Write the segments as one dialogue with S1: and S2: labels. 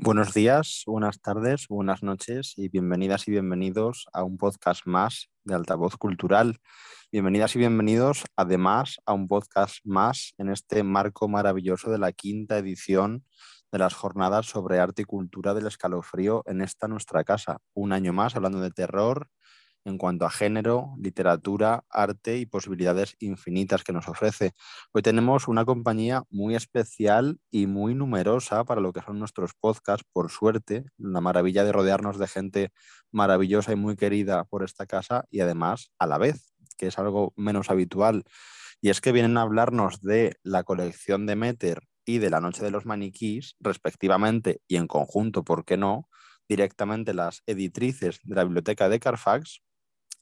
S1: Buenos días, buenas tardes, buenas noches y bienvenidas y bienvenidos a un podcast más de Altavoz Cultural. Bienvenidas y bienvenidos además a un podcast más en este marco maravilloso de la quinta edición de las jornadas sobre arte y cultura del escalofrío en esta nuestra casa. Un año más hablando de terror, en cuanto a género, literatura, arte y posibilidades infinitas que nos ofrece. Hoy tenemos una compañía muy especial y muy numerosa para lo que son nuestros podcasts, por suerte, la maravilla de rodearnos de gente maravillosa y muy querida por esta casa y además a la vez, que es algo menos habitual. Y es que vienen a hablarnos de la colección de Meter y de la Noche de los Maniquís, respectivamente, y en conjunto, ¿por qué no? directamente las editrices de la Biblioteca de Carfax,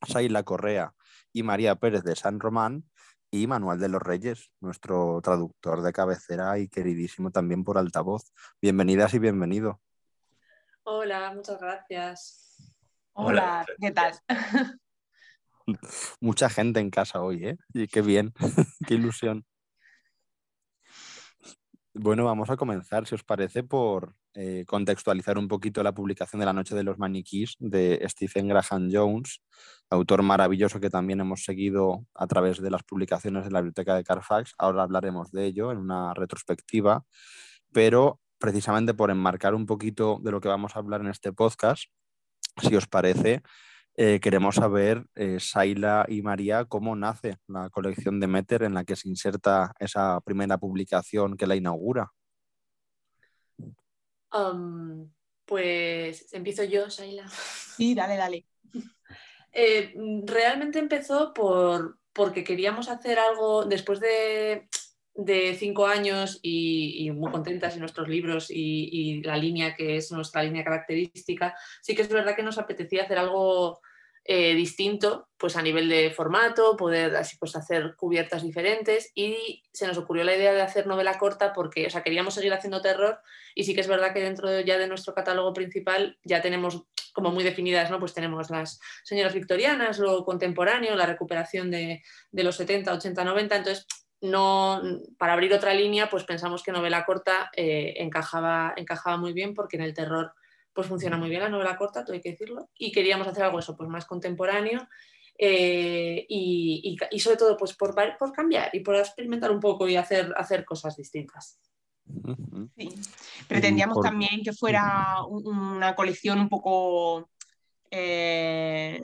S1: Saila Correa y María Pérez de San Román y Manuel de los Reyes, nuestro traductor de cabecera y queridísimo también por altavoz. Bienvenidas y bienvenido.
S2: Hola, muchas gracias.
S3: Hola, ¿qué tal?
S1: Mucha gente en casa hoy, ¿eh? Y qué bien, qué ilusión. Bueno, vamos a comenzar, si os parece, por eh, contextualizar un poquito la publicación de La Noche de los Maniquís de Stephen Graham Jones, autor maravilloso que también hemos seguido a través de las publicaciones de la Biblioteca de Carfax. Ahora hablaremos de ello en una retrospectiva, pero precisamente por enmarcar un poquito de lo que vamos a hablar en este podcast, si os parece, eh, queremos saber, eh, Saila y María, cómo nace la colección de Meter en la que se inserta esa primera publicación que la inaugura.
S2: pues empiezo yo, Saila.
S3: Sí, dale, dale.
S2: Eh, realmente empezó por, porque queríamos hacer algo después de, cinco años y, muy contentas en nuestros libros y, la línea que es nuestra línea característica, sí que es verdad que nos apetecía hacer algo eh, distinto pues a nivel de formato, poder así pues hacer cubiertas diferentes y se nos ocurrió la idea de hacer novela corta porque o sea, queríamos seguir haciendo terror y sí que es verdad que dentro de, ya de nuestro catálogo principal ya tenemos como muy definidas, ¿no? Pues tenemos las señoras victorianas, lo contemporáneo, la recuperación de, de los 70, 80, 90, entonces no, para abrir otra línea, pues pensamos que novela corta eh, encajaba, encajaba muy bien porque en el terror pues funciona muy bien la novela corta, todo hay que decirlo, y queríamos hacer algo eso, pues más contemporáneo eh, y, sobre todo pues por, por, cambiar y por experimentar un poco y hacer, hacer cosas distintas.
S3: Pretendíamos también que fuera una colección un poco eh,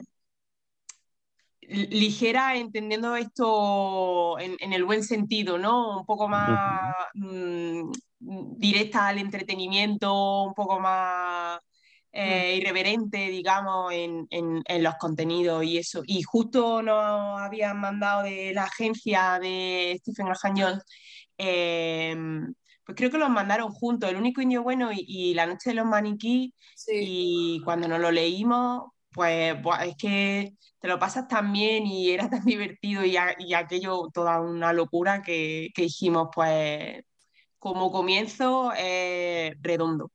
S3: ligera, entendiendo esto en, el buen sentido, ¿no? Un poco más directa al entretenimiento, un poco más eh, irreverente, digamos, en, los contenidos y eso. Y justo nos habían mandado de la agencia de Stephen Graham em, pues creo que los mandaron juntos, El único indio bueno y, La noche de los maniquí. Y cuando nos lo leímos, pues, es que te lo pasas tan bien y era tan divertido y, aquello toda una locura que, que dijimos, pues como comienzo eh, redondo.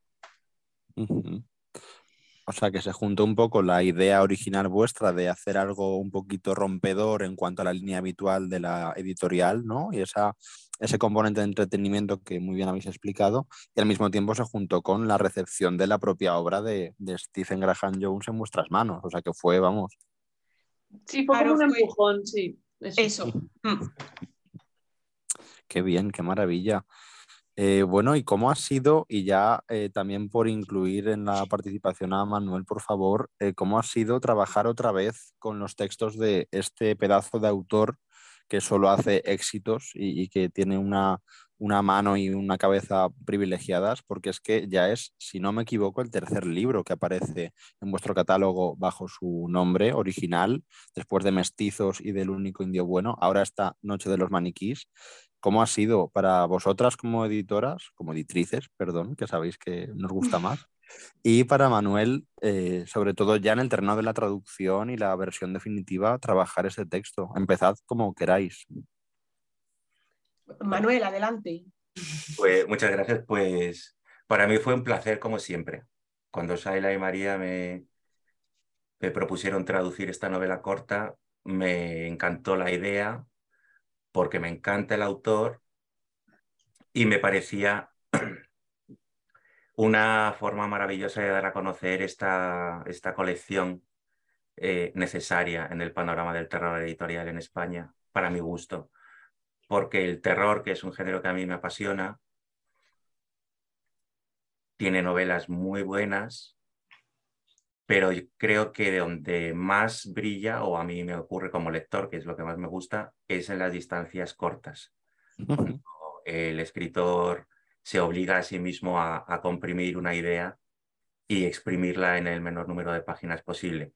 S1: O sea, que se juntó un poco la idea original vuestra de hacer algo un poquito rompedor en cuanto a la línea habitual de la editorial, ¿no? Y esa, ese componente de entretenimiento que muy bien habéis explicado, y al mismo tiempo se juntó con la recepción de la propia obra de, Stephen Graham Jones en vuestras manos. O sea, que fue, vamos.
S2: Sí, fue como un empujón, sí.
S3: Eso. Mm.
S1: Qué bien, qué maravilla. Eh, bueno, ¿y cómo ha sido, y ya eh, también por incluir en la participación a Manuel, por favor, eh, cómo ha sido trabajar otra vez con los textos de este pedazo de autor que solo hace éxitos y, que tiene una, una, mano y una cabeza privilegiadas, porque es que ya es, si no me equivoco, el tercer libro que aparece en vuestro catálogo bajo su nombre original, después de Mestizos y del único indio bueno, ahora está Noche de los Maniquís. ¿Cómo ha sido para vosotras como editoras, como editrices, perdón, que sabéis que nos gusta más? Y para Manuel, eh, sobre todo ya en el terreno de la traducción y la versión definitiva, trabajar ese texto. Empezad como queráis.
S3: Manuel, adelante.
S4: Pues muchas gracias. Pues para mí fue un placer como siempre. Cuando Saila y María me, me propusieron traducir esta novela corta, me encantó la idea, porque me encanta el autor y me parecía una forma maravillosa de dar a conocer esta, esta colección eh, necesaria en el panorama del terror editorial en España, para mi gusto, porque el terror, que es un género que a mí me apasiona, tiene novelas muy buenas, pero creo que de donde más brilla, o a mí me ocurre como lector, que es lo que más me gusta, es en las distancias cortas. el escritor se obliga a sí mismo a, comprimir una idea y exprimirla en el menor número de páginas posible.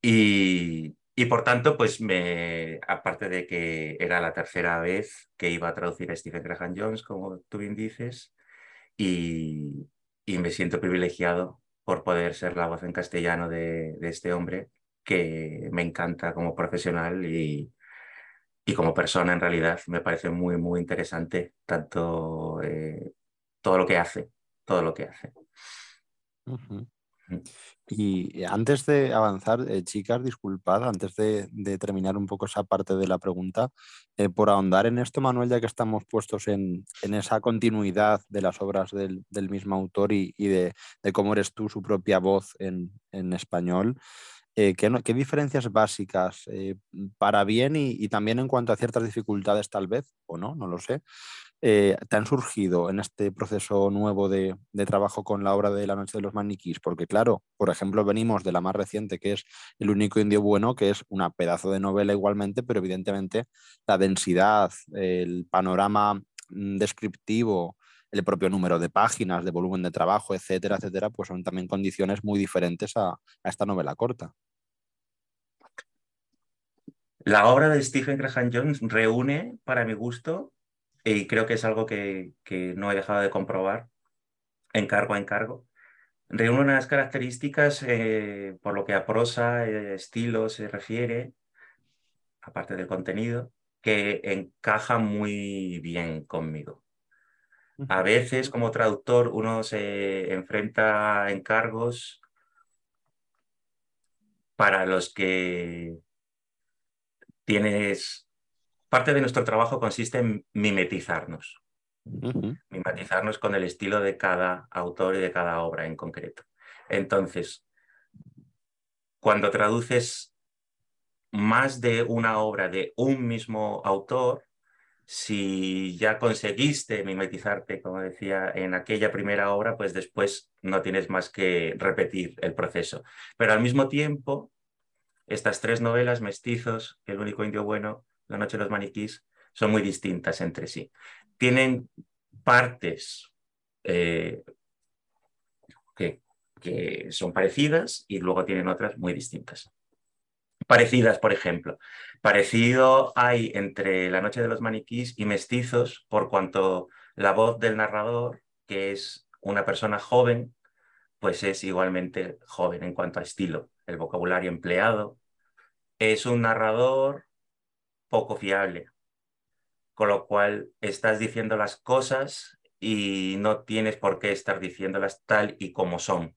S4: Y, por tanto, pues me, aparte de que era la tercera vez que iba a traducir a Stephen Graham Jones, como tú bien dices, y, me siento privilegiado por poder ser la voz en castellano de, este hombre, que me encanta como profesional y, y, como persona en realidad. Me parece muy, muy interesante tanto eh, todo lo que hace, todo lo que hace.
S1: Y antes de avanzar, eh, chicas, disculpad, antes de, terminar un poco esa parte de la pregunta, eh, por ahondar en esto, Manuel, ya que estamos puestos en, esa continuidad de las obras del, mismo autor y, de, cómo eres tú su propia voz en, español, eh, ¿qué, diferencias básicas, para bien y, y, también en cuanto a ciertas dificultades tal vez, o no, no lo sé, eh, te han surgido en este proceso nuevo de, trabajo con la obra de La Noche de los Maniquís? Porque claro, por ejemplo, venimos de la más reciente, que es El único indio bueno, que es una pedazo de novela igualmente, pero evidentemente la densidad, el panorama mm, descriptivo, el propio número de páginas, de volumen de trabajo, etcétera, etcétera, pues son también condiciones muy diferentes a, esta novela corta.
S4: La obra de Stephen Graham Jones reúne, para mi gusto, y creo que es algo que, no he dejado de comprobar encargo a encargo. Reúne unas características eh, por lo que a prosa, eh, estilo se refiere, aparte del contenido, que encaja muy bien conmigo. A veces como traductor uno se enfrenta a encargos para los que tienes parte de nuestro trabajo consiste en mimetizarnos. Mimetizarnos con el estilo de cada autor y de cada obra en concreto. Entonces, cuando traduces más de una obra de un mismo autor, si ya conseguiste mimetizarte, como decía, en aquella primera obra, pues después no tienes más que repetir el proceso. Pero al mismo tiempo, estas tres novelas, Mestizos, El único indio bueno, la noche de los maniquís, son muy distintas entre sí. Tienen partes eh, que, que son parecidas y luego tienen otras muy distintas. Parecidas, por ejemplo. Parecido hay entre La Noche de los Maniquís y Mestizos, por cuanto la voz del narrador, que es una persona joven, pues es igualmente joven en cuanto a estilo. El vocabulario empleado. Es un narrador poco fiable. Con lo cual estás diciendo las cosas y no tienes por qué estar diciéndolas tal y como son.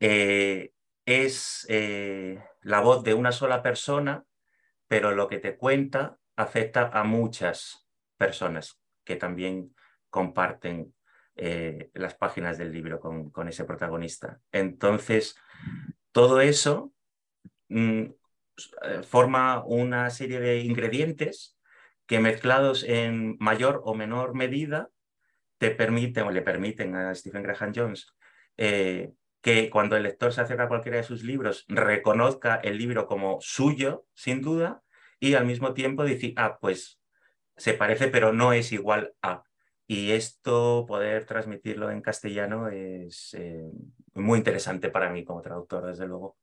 S4: Eh, es eh, la voz de una sola persona, pero lo que te cuenta afecta a muchas personas que también comparten eh, las páginas del libro con, con, ese protagonista. Entonces, todo eso mm, eh, forma una serie de ingredientes que mezclados en mayor o menor medida te permiten o le permiten a Stephen Graham Jones que cuando el lector se acerca a cualquiera de sus libros reconozca el libro como suyo, sin duda, y al mismo tiempo decir, ah, pues se parece, pero no es igual a. Y esto, poder transmitirlo en castellano, es eh, muy interesante para mí como traductor, desde luego.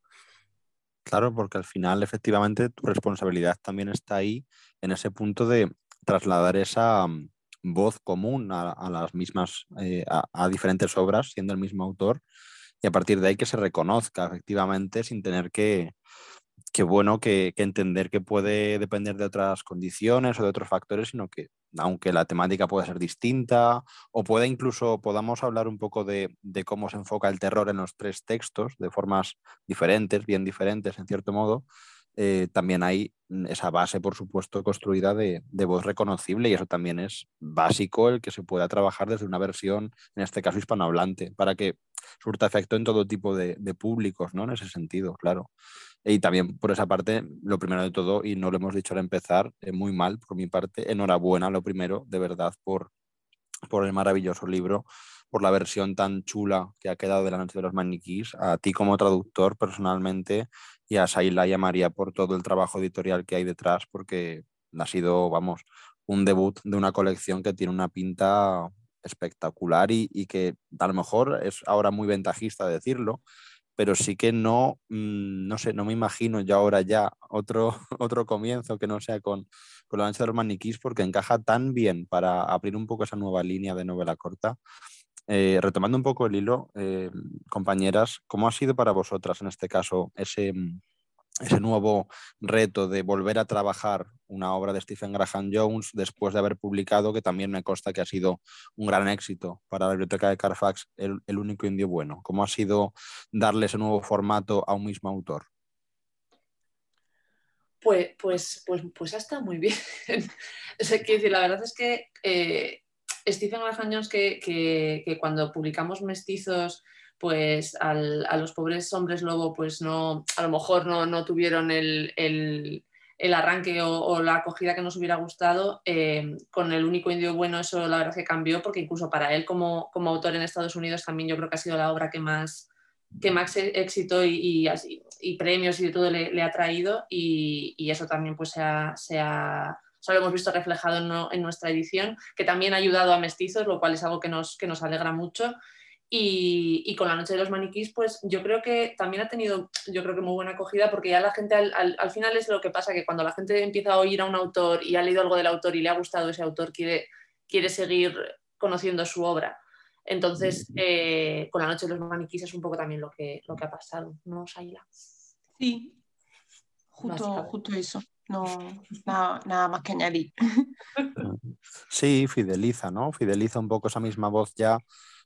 S1: Claro, porque al final efectivamente tu responsabilidad también está ahí en ese punto de trasladar esa mm, voz común a, las mismas, eh, a, diferentes obras, siendo el mismo autor, y a partir de ahí que se reconozca efectivamente sin tener que, que bueno, que, entender que puede depender de otras condiciones o de otros factores, sino que aunque la temática pueda ser distinta o pueda incluso, podamos hablar un poco de, cómo se enfoca el terror en los tres textos de formas diferentes, bien diferentes en cierto modo, eh, también hay esa base, por supuesto, construida de, voz reconocible y eso también es básico el que se pueda trabajar desde una versión, en este caso hispanohablante, para que surta efecto en todo tipo de, públicos, ¿no? En ese sentido, claro. Y también por esa parte, lo primero de todo, y no lo hemos dicho al empezar, eh, muy mal por mi parte, enhorabuena lo primero, de verdad, por, por el maravilloso libro, por la versión tan chula que ha quedado de la noche de los maniquís, a ti como traductor personalmente y a Saila y a María por todo el trabajo editorial que hay detrás, porque ha sido, vamos, un debut de una colección que tiene una pinta espectacular y, que a lo mejor es ahora muy ventajista decirlo, pero sí que no, mm, no sé, no me imagino ya ahora ya otro, otro comienzo que no sea con, con la ancha de los maniquís porque encaja tan bien para abrir un poco esa nueva línea de novela corta. Eh, retomando un poco el hilo, eh, compañeras, ¿cómo ha sido para vosotras en este caso ese, mm, ese nuevo reto de volver a trabajar una obra de Stephen Graham Jones después de haber publicado, que también me consta que ha sido un gran éxito para la biblioteca de Carfax, el, único indio bueno. ¿Cómo ha sido darle ese nuevo formato a un mismo autor?
S2: Pues, pues, pues, pues ha estado muy bien. la verdad es que eh, Stephen Graham Jones, que, que cuando publicamos Mestizos pues a los pobres hombres lobo, pues no, a lo mejor no, tuvieron el, arranque o, la acogida que nos hubiera gustado. Eh, con el único indio bueno, eso la verdad que cambió, porque incluso para él como, autor en Estados Unidos también yo creo que ha sido la obra que más, que más éxito y, y, premios y de todo le, ha traído, y, eso también pues se ha, lo hemos visto reflejado en, nuestra edición, que también ha ayudado a mestizos, lo cual es algo que nos, que nos alegra mucho. Y, con la noche de los maniquís, pues yo creo que también ha tenido, yo creo que muy buena acogida, porque ya la gente, al, final es lo que pasa, que cuando la gente empieza a oír a un autor y ha leído algo del autor y le ha gustado ese autor, quiere, quiere seguir conociendo su obra. Entonces, eh, con la noche de los maniquís es un poco también lo que, lo que ha pasado, ¿no, Saila?
S3: Sí, justo, justo eso. No, nada, nada más que añadir.
S1: Sí, fideliza, ¿no? Fideliza un poco esa misma voz ya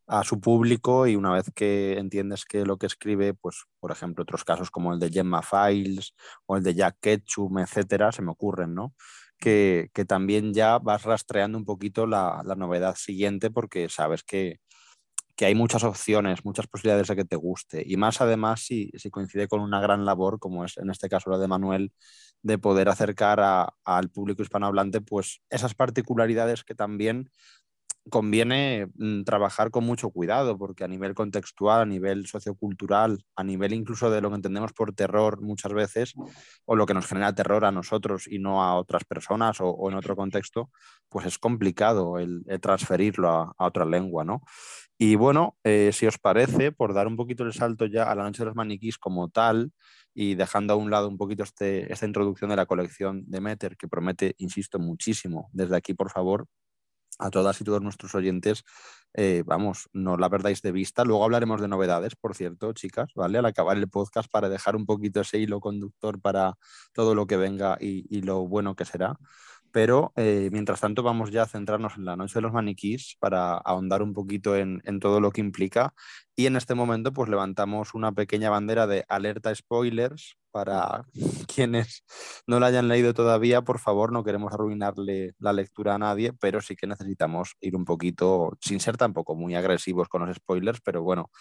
S1: a su público y una vez que entiendes que lo que escribe, pues por ejemplo otros casos como el de Gemma Files o el de Jack Ketchum, etcétera, se me ocurren, ¿no? Que, también ya vas rastreando un poquito la, novedad siguiente porque sabes que, hay muchas opciones, muchas posibilidades de que te guste. Y más además si, si coincide con una gran labor, como es en este caso la de Manuel, de poder acercar al público hispanohablante pues esas particularidades que también conviene mm, trabajar con mucho cuidado, porque a nivel contextual, a nivel sociocultural, a nivel incluso de lo que entendemos por terror muchas veces, o lo que nos genera terror a nosotros y no a otras personas o, en otro contexto, pues es complicado el, transferirlo a, otra lengua, ¿no? Y bueno, eh, si os parece, por dar un poquito el salto ya a la noche de los maniquís como tal, y dejando a un lado un poquito este, esta introducción de la colección de Meter, que promete, insisto, muchísimo. Desde aquí, por favor, a todas y todos nuestros oyentes, eh, vamos, no la perdáis de vista. Luego hablaremos de novedades, por cierto, chicas, ¿vale? Al acabar el podcast para dejar un poquito ese hilo conductor para todo lo que venga y lo bueno que será. Pero eh, mientras tanto vamos ya a centrarnos en la noche de los maniquís para ahondar un poquito en, todo lo que implica. Y en este momento pues levantamos una pequeña bandera de alerta spoilers para quienes no la hayan leído todavía. Por favor, no queremos arruinarle la lectura a nadie, pero sí que necesitamos ir un poquito, sin ser tampoco muy agresivos con los spoilers, pero bueno,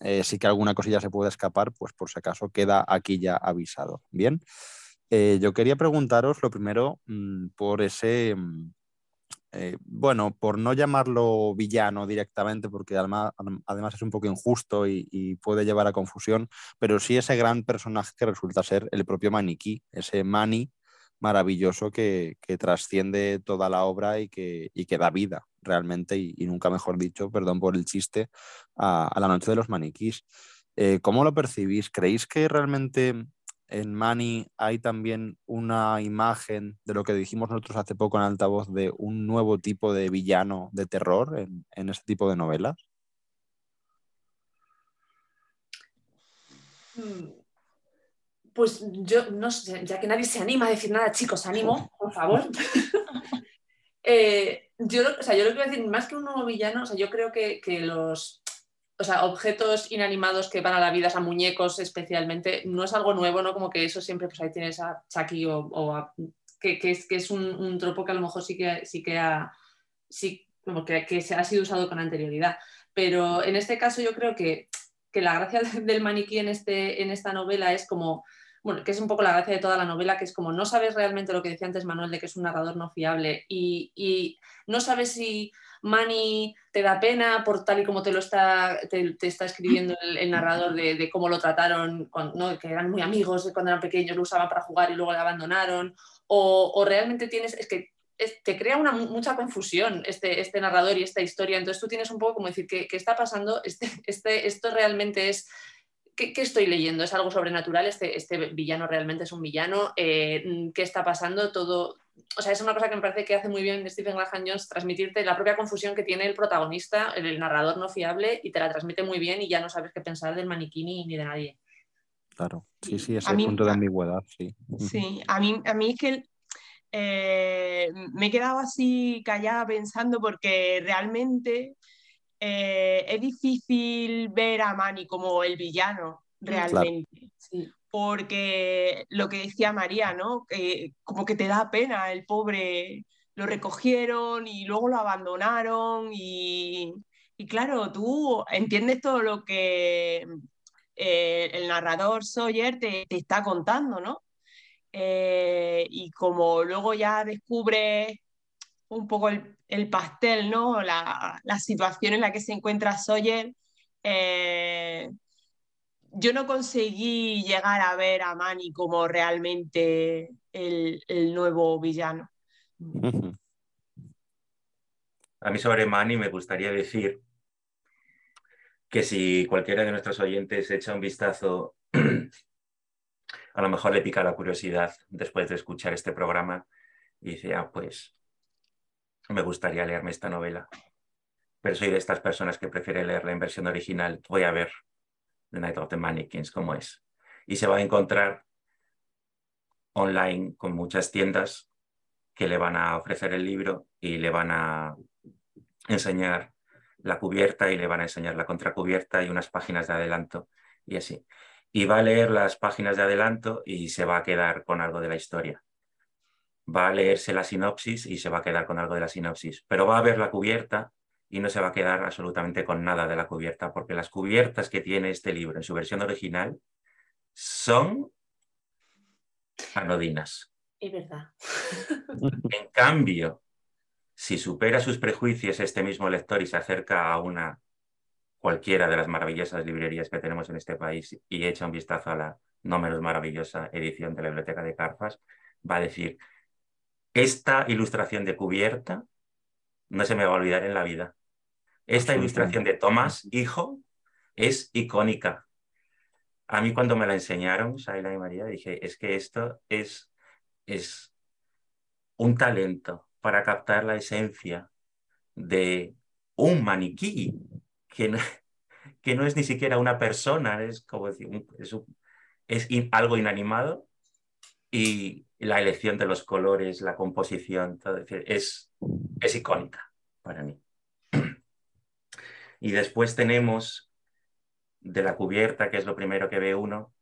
S1: eh, sí que alguna cosilla se puede escapar, pues por si acaso queda aquí ya avisado. Bien. Eh, yo quería preguntaros lo primero mm, por ese, mm, eh, bueno, por no llamarlo villano directamente, porque además, es un poco injusto y, puede llevar a confusión, pero sí ese gran personaje que resulta ser el propio maniquí, ese mani maravilloso que, trasciende toda la obra y que, que da vida realmente, y, nunca mejor dicho, perdón por el chiste, a, la noche de los maniquís. Eh, ¿Cómo lo percibís? ¿Creéis que realmente en Mani hay también una imagen de lo que dijimos nosotros hace poco en altavoz de un nuevo tipo de villano de terror en, este tipo de novelas?
S2: Mm, pues yo no sé, ya que nadie se anima a decir nada, chicos, ánimo, por favor. Eh, yo, o sea, yo lo que voy a decir, más que un nuevo villano, o sea, yo creo que, los, o sea, objetos inanimados que van a la vida, a muñecos especialmente, no es algo nuevo, ¿no? Como que eso siempre, pues ahí tienes a Chucky o, que, es, que es un, tropo que a lo mejor sí que, sí que ha, sí, como que, que se ha sido usado con anterioridad. Pero en este caso yo creo que, que la gracia del maniquí en, este, en esta novela es como bueno, que es un poco la gracia de toda la novela, que es como no sabes realmente lo que decía antes Manuel de que es un narrador no fiable y, no sabes si Manny te da pena por tal y como te lo está, te, está escribiendo el, narrador de, cómo lo trataron, cuando, que eran muy amigos cuando eran pequeños, lo usaban para jugar y luego le abandonaron, o, realmente tienes, es que te crea una, mucha confusión este, este narrador y esta historia, entonces tú tienes un poco como decir, ¿qué, qué está pasando? Este, este, esto realmente es ¿Qué, estoy leyendo? ¿Es algo sobrenatural? ¿Este, este villano realmente es un villano? Eh, ¿Qué está pasando? Todo. O sea, es una cosa que me parece que hace muy bien Stephen Graham Jones transmitirte la propia confusión que tiene el protagonista, el, narrador no fiable, y te la transmite muy bien y ya no sabes qué pensar del maniquí ni, de nadie.
S1: Claro, sí, sí, ese punto de ambigüedad, sí.
S3: Sí, a mí, a mí es que eh, me he quedado así callada pensando porque realmente eh, es difícil ver a Manny como el villano realmente. Porque lo que decía María, ¿no? como que te da pena, el pobre lo recogieron y luego lo abandonaron y, claro, tú entiendes todo lo que eh, el narrador Sawyer te, está contando, ¿no? Eh, y como luego ya descubres un poco el, pastel, ¿no? La, situación en la que se encuentra Sawyer. Eh, yo no conseguí llegar a ver a Manny como realmente el, nuevo villano.
S4: A mí sobre Manny me gustaría decir que si cualquiera de nuestros oyentes echa un vistazo, a lo mejor le pica la curiosidad después de escuchar este programa y dice, ah, pues me gustaría leerme esta novela, pero soy de estas personas que prefiere leerla en versión original. Voy a ver The Night of the Mannequins, cómo es. Y se va a encontrar online con muchas tiendas que le van a ofrecer el libro y le van a enseñar la cubierta y le van a enseñar la contracubierta y unas páginas de adelanto y así. Y va a leer las páginas de adelanto y se va a quedar con algo de la historia va a leerse la sinopsis y se va a quedar con algo de la sinopsis, pero va a ver la cubierta y no se va a quedar absolutamente con nada de la cubierta, porque las cubiertas que tiene este libro en su versión original son anodinas.
S2: Es verdad.
S4: En cambio, si supera sus prejuicios este mismo lector y se acerca a una cualquiera de las maravillosas librerías que tenemos en este país y echa un vistazo a la no menos maravillosa edición de la Biblioteca de Carfas, va a decir, esta ilustración de cubierta no se me va a olvidar en la vida. Esta ilustración de Tomás, hijo, es icónica. A mí cuando me la enseñaron, Saila y María, dije, es que esto es, es un talento para captar la esencia de un maniquí, que no, que no es ni siquiera una persona, es como decir, es, es algo inanimado y la elección de los colores, la composición, todo, es, es icónica para mí. Y después tenemos de la cubierta, que es lo primero que ve uno,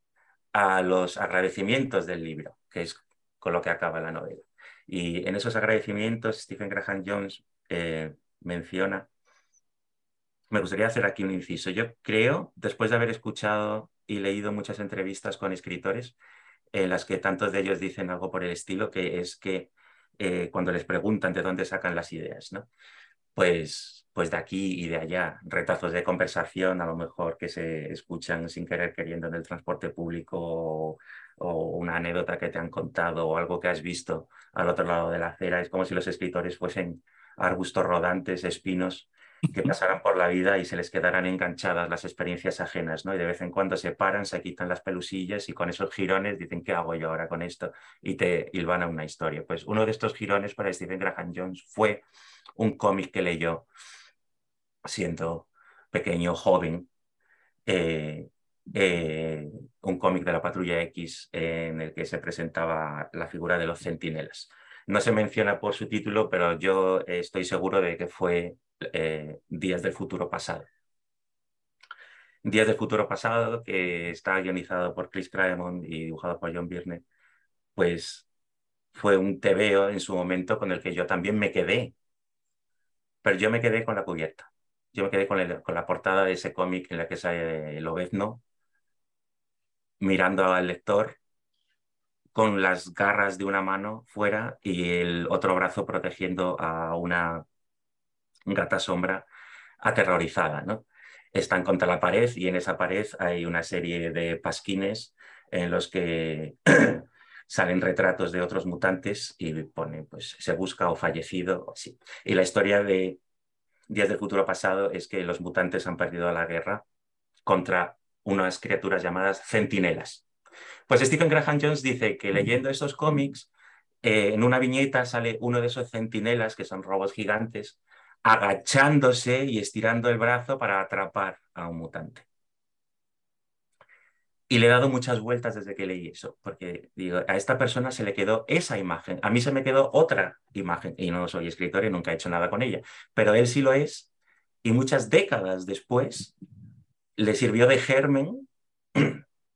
S4: a los agradecimientos del libro, que es con lo que acaba la novela. Y en esos agradecimientos, Stephen Graham Jones eh, menciona, me gustaría hacer aquí un inciso. Yo creo, después de haber escuchado y leído muchas entrevistas con escritores, en las que tantos de ellos dicen algo por el estilo, que es que eh, cuando les preguntan de dónde sacan las ideas, ¿no? Pues, pues de aquí y de allá, retazos de conversación a lo mejor que se escuchan sin querer queriendo en el transporte público o, o una anécdota que te han contado o algo que has visto al otro lado de la acera. Es como si los escritores fuesen arbustos rodantes, espinos, que pasarán por la vida y se les quedarán enganchadas las experiencias ajenas, ¿no? Y de vez en cuando se paran, se quitan las pelusillas y con esos girones dicen, ¿qué hago yo ahora con esto? Y te hilvan a una historia. Pues uno de estos girones para Stephen Graham Jones fue un cómic que leyó siendo pequeño, joven, eh, eh, un cómic de la Patrulla X en el que se presentaba la figura de los centinelas. No se menciona por su título, pero yo estoy seguro de que fue eh, días del futuro pasado. Días del futuro pasado, que está guionizado por Chris Claremont y dibujado por John Byrne, pues fue un tebeo en su momento con el que yo también me quedé. Pero yo me quedé con la cubierta. Yo me quedé con, la portada de ese cómic en la que sale el mirando al lector con las garras de una mano fuera y el otro brazo protegiendo a una gata sombra aterrorizada, ¿no? Están contra la pared y en esa pared hay una serie de pasquines en los que salen retratos de otros mutantes y pone, pues, se busca o fallecido, o así. Y la historia de Días del Futuro Pasado es que los mutantes han perdido la guerra contra unas criaturas llamadas centinelas. Pues Stephen Graham Jones dice que leyendo esos cómics, eh, en una viñeta sale uno de esos centinelas, que son robots gigantes, agachándose y estirando el brazo para atrapar a un mutante. Y le he dado muchas vueltas desde que leí eso, porque digo, a esta persona se le quedó esa imagen, a mí se me quedó otra imagen, y no soy escritor y nunca he hecho nada con ella, pero él sí lo es, y muchas décadas después le sirvió de germen,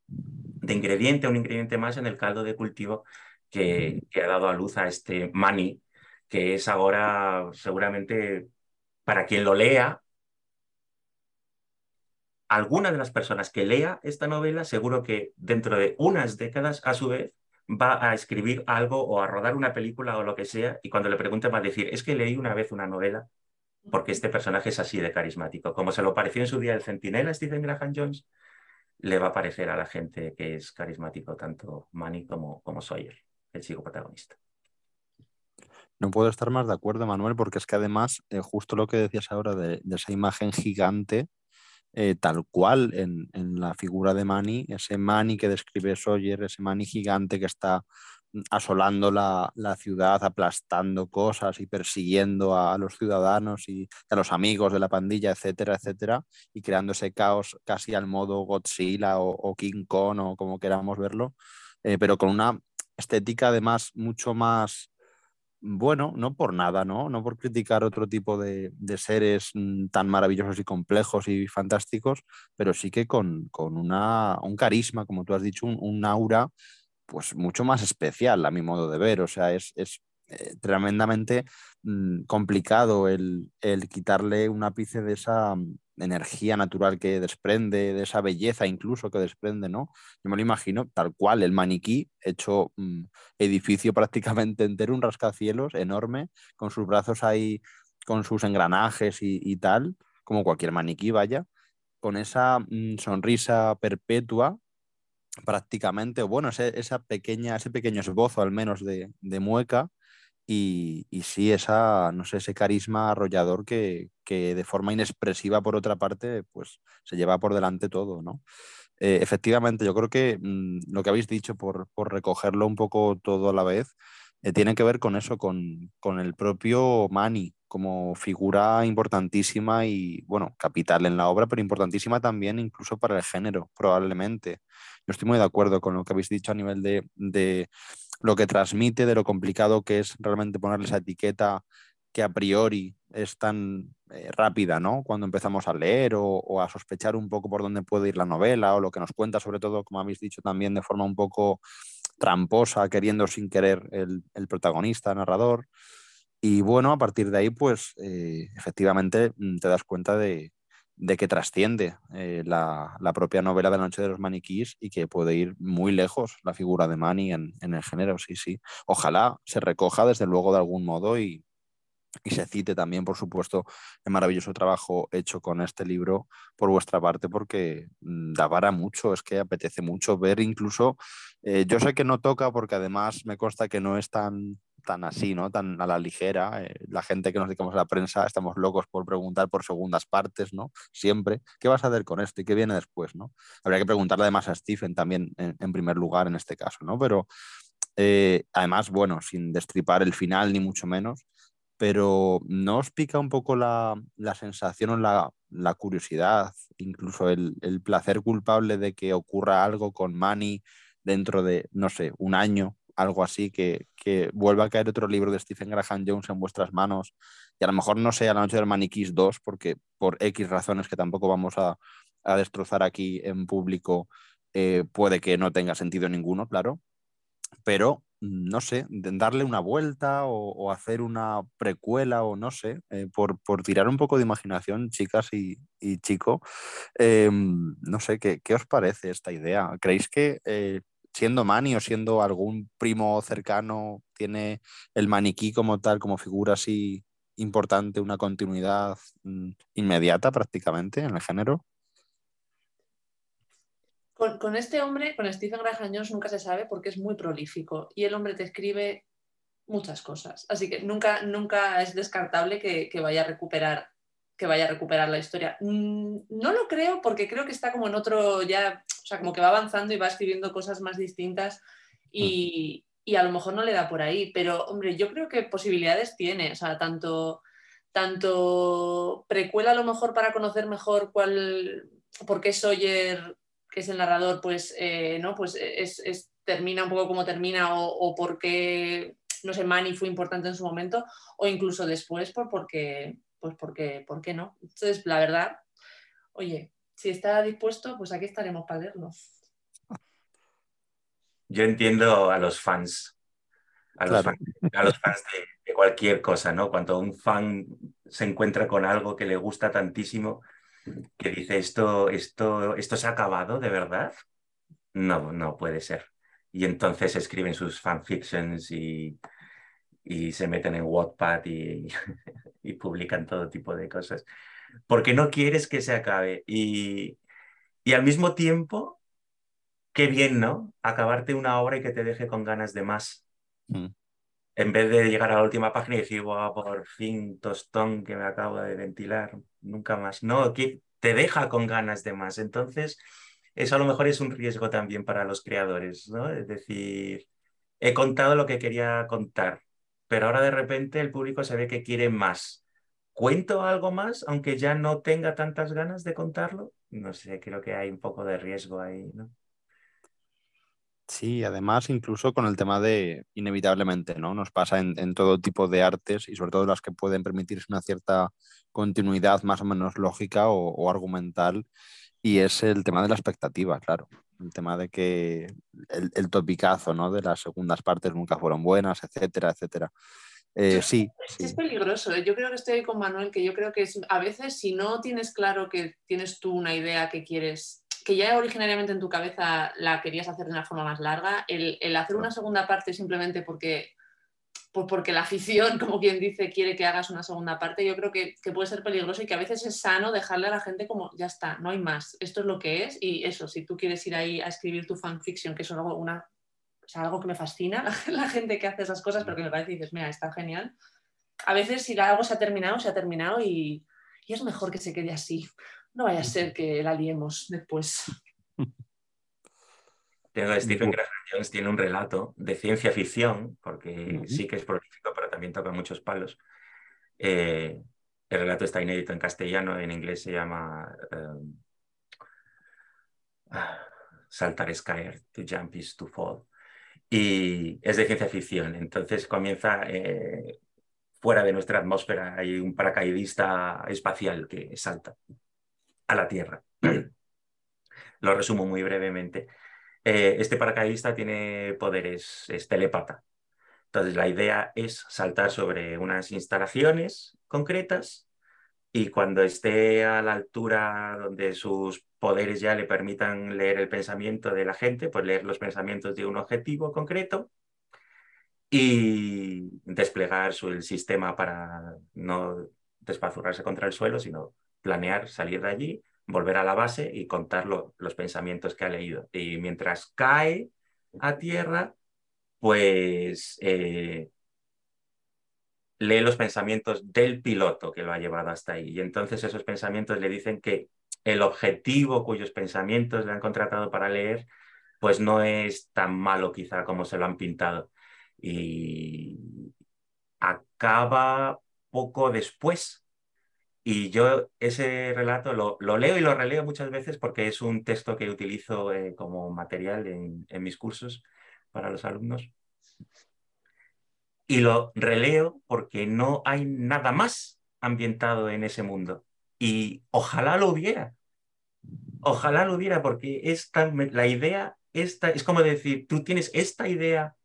S4: de ingrediente, un ingrediente más en el caldo de cultivo que, ha dado a luz a este mani, que es ahora seguramente para quien lo lea, alguna de las personas que lea esta novela, seguro que dentro de unas décadas, a su vez, va a escribir algo o a rodar una película o lo que sea, y cuando le pregunte va a decir, es que leí una vez una novela porque este personaje es así de carismático. Como se lo pareció en su día el centinela Stephen Graham Jones, le va a parecer a la gente que es carismático tanto Manny como, como Sawyer, el chico protagonista.
S1: No puedo estar más de acuerdo, Manuel, porque es que además, eh, justo lo que decías ahora de, esa imagen gigante, eh, tal cual en, la figura de Manny, ese Manny que describe Sawyer, ese Manny gigante que está mm, asolando la, ciudad, aplastando cosas y persiguiendo a, los ciudadanos y a los amigos de la pandilla, etcétera, etcétera, y creando ese caos casi al modo Godzilla o, King Kong o como queramos verlo, eh, pero con una estética además mucho más bueno, no por nada, ¿no? No por criticar otro tipo de, seres mm, tan maravillosos y complejos y fantásticos, pero sí que con, una, un carisma, como tú has dicho, un, aura, pues mucho más especial a mi modo de ver. O sea, es, eh, tremendamente mm, complicado el, el, quitarle un ápice de esa mm, energía natural que desprende, de esa belleza incluso que desprende, ¿no? Yo me lo imagino tal cual, el maniquí hecho mm, edificio prácticamente entero, un rascacielos enorme, con sus brazos ahí, con sus engranajes y, tal, como cualquier maniquí, vaya, con esa sonrisa perpetua prácticamente, bueno, esa pequeña, ese pequeño esbozo al menos de, de mueca, y, sí, esa, no sé, ese carisma arrollador que, de forma inexpresiva, por otra parte, pues se lleva por delante todo, ¿no? Eh, efectivamente, yo creo que mm, lo que habéis dicho, por, recogerlo un poco todo a la vez, eh, tiene que ver con eso, con, con el propio Mani como figura importantísima y, bueno, capital en la obra, pero importantísima también incluso para el género, probablemente. Yo estoy muy de acuerdo con lo que habéis dicho a nivel de lo que transmite, de lo complicado que es realmente ponerle esa etiqueta que a priori es tan eh, rápida, ¿no? Cuando empezamos a leer o, a sospechar un poco por dónde puede ir la novela o lo que nos cuenta, sobre todo, como habéis dicho también, de forma un poco tramposa, queriendo sin querer el, el protagonista, narrador. Y bueno, a partir de ahí, pues eh, efectivamente mm, te das cuenta de, de que trasciende eh, la, propia novela de la noche de los maniquís y que puede ir muy lejos la figura de Mani en, el género, sí, sí. Ojalá se recoja desde luego de algún modo y, se cite también, por supuesto, el maravilloso trabajo hecho con este libro por vuestra parte, porque mm, da para mucho, es que apetece mucho ver incluso, eh, yo sé que no toca porque además me consta que no es tan tan así, ¿no? Tan a la ligera. Eh, la gente que nos dedicamos a la prensa estamos locos por preguntar por segundas partes, ¿no? Siempre. ¿Qué vas a hacer con esto y qué viene después, ¿no? Habría que preguntarle además a Stephen también en, primer lugar en este caso, ¿no? Pero eh, además, bueno, sin destripar el final ni mucho menos, pero ¿no os pica un poco la, sensación o la, curiosidad, incluso el, el, placer culpable de que ocurra algo con Manny dentro de, no sé, un año algo así, que, que, vuelva a caer otro libro de Stephen Graham Jones en vuestras manos y a lo mejor no sea La Noche del Maniquís 2, porque por X razones que tampoco vamos a, a destrozar aquí en público eh, puede que no tenga sentido ninguno, claro, pero no sé, darle una vuelta o, hacer una precuela o no sé, eh, por, tirar un poco de imaginación, chicas y, chicos, em, no sé, ¿qué, ¿qué, os parece esta idea? ¿Creéis que eh, siendo Mani o siendo algún primo cercano tiene el maniquí como tal, como figura así importante, una continuidad mm, inmediata prácticamente en el género?
S2: Con, este hombre, con Stephen Graham nunca se sabe porque es muy prolífico y el hombre te escribe muchas cosas. Así que nunca, nunca es descartable que, vaya a recuperar que vaya a recuperar la historia. Mm, no lo creo porque creo que está como en otro ya, o sea, como que va avanzando y va escribiendo cosas más distintas y, y a lo mejor no le da por ahí, pero hombre, yo creo que posibilidades tiene, o sea, tanto, tanto precuela a lo mejor para conocer mejor cuál, por qué Sawyer que es el narrador, pues, eh, ¿no? pues es, termina un poco como termina o, o por qué, no sé, Manny fue importante en su momento, o incluso después por porque, pues porque, ¿por qué no? Entonces, la verdad, oye, si está dispuesto, pues aquí estaremos para leerlo.
S4: Yo entiendo a los fans, a los fans, de, de, cualquier cosa, ¿no? Cuando un fan se encuentra con algo que le gusta tantísimo, que dice esto, esto, esto se ha acabado de verdad. No, no puede ser. Y entonces escriben sus fanfictions y, y se meten en Wattpad y, y publican todo tipo de cosas. Porque no quieres que se acabe. Y, y al mismo tiempo, qué bien, ¿no? Acabarte una obra y que te deje con ganas de más. Mm. En vez de llegar a la última página y decir, wow, por fin, tostón que me acabo de ventilar, nunca más. No, que te deja con ganas de más. Entonces, eso a lo mejor es un riesgo también para los creadores, ¿no? Es decir, he contado lo que quería contar, pero ahora de repente el público se ve que quiere más. ¿Cuento algo más, aunque ya no tenga tantas ganas de contarlo? No sé, creo que hay un poco de riesgo ahí, ¿no?
S1: Sí, además incluso con el tema de inevitablemente, ¿no? Nos pasa en, todo tipo de artes y sobre todo las que pueden permitirse una cierta continuidad más o menos lógica o, argumental y es el tema de la expectativa, claro. El tema de que el, topicazo, ¿no? De las segundas partes nunca fueron buenas, etcétera, etcétera. Eh, sí,
S2: Es peligroso. ¿eh? Yo creo que estoy con Manuel, que yo creo que es, a veces si no tienes claro que tienes tú una idea que quieres que ya originariamente en tu cabeza la querías hacer de una forma más larga, el, hacer una segunda parte simplemente porque, pues porque la afición, como quien dice, quiere que hagas una segunda parte, yo creo que, puede ser peligroso y que a veces es sano dejarle a la gente como, ya está, no hay más, esto es lo que es y eso, si tú quieres ir ahí a escribir tu fanfiction, que es algo, una, algo que me fascina, la, gente que hace esas cosas, pero que me parece y dices, mira, está genial. A veces si algo se ha terminado, se ha terminado y, y es mejor que se quede así, no vaya a ser que la liemos después.
S4: Stephen Graham Jones tiene un relato de ciencia ficción, porque sí que es prolífico, pero también toca muchos palos. Eh, el relato está inédito en castellano, en inglés se llama um, Saltar es caer, to jump is to fall. Y es de ciencia ficción, entonces comienza eh, fuera de nuestra atmósfera, hay un paracaidista espacial que salta a la Tierra. Lo resumo muy brevemente. Eh, este paracaidista tiene poderes, es telepata. Entonces la idea es saltar sobre unas instalaciones concretas y cuando esté a la altura donde sus poderes ya le permitan leer el pensamiento de la gente, pues leer los pensamientos de un objetivo concreto y desplegar su, el sistema para no despazurrarse contra el suelo, sino planear salir de allí, volver a la base y contar los pensamientos que ha leído. Y mientras cae a tierra, pues eh, lee los pensamientos del piloto que lo ha llevado hasta ahí. Y entonces esos pensamientos le dicen que el objetivo cuyos pensamientos le han contratado para leer, pues no es tan malo quizá como se lo han pintado. Y acaba poco después y yo ese relato lo, leo y lo releo muchas veces porque es un texto que utilizo eh, como material en, mis cursos para los alumnos. Y lo releo porque no hay nada más ambientado en ese mundo. Y ojalá lo hubiera. Ojalá lo hubiera, porque esta, la idea, esta, es como decir, tú tienes esta idea,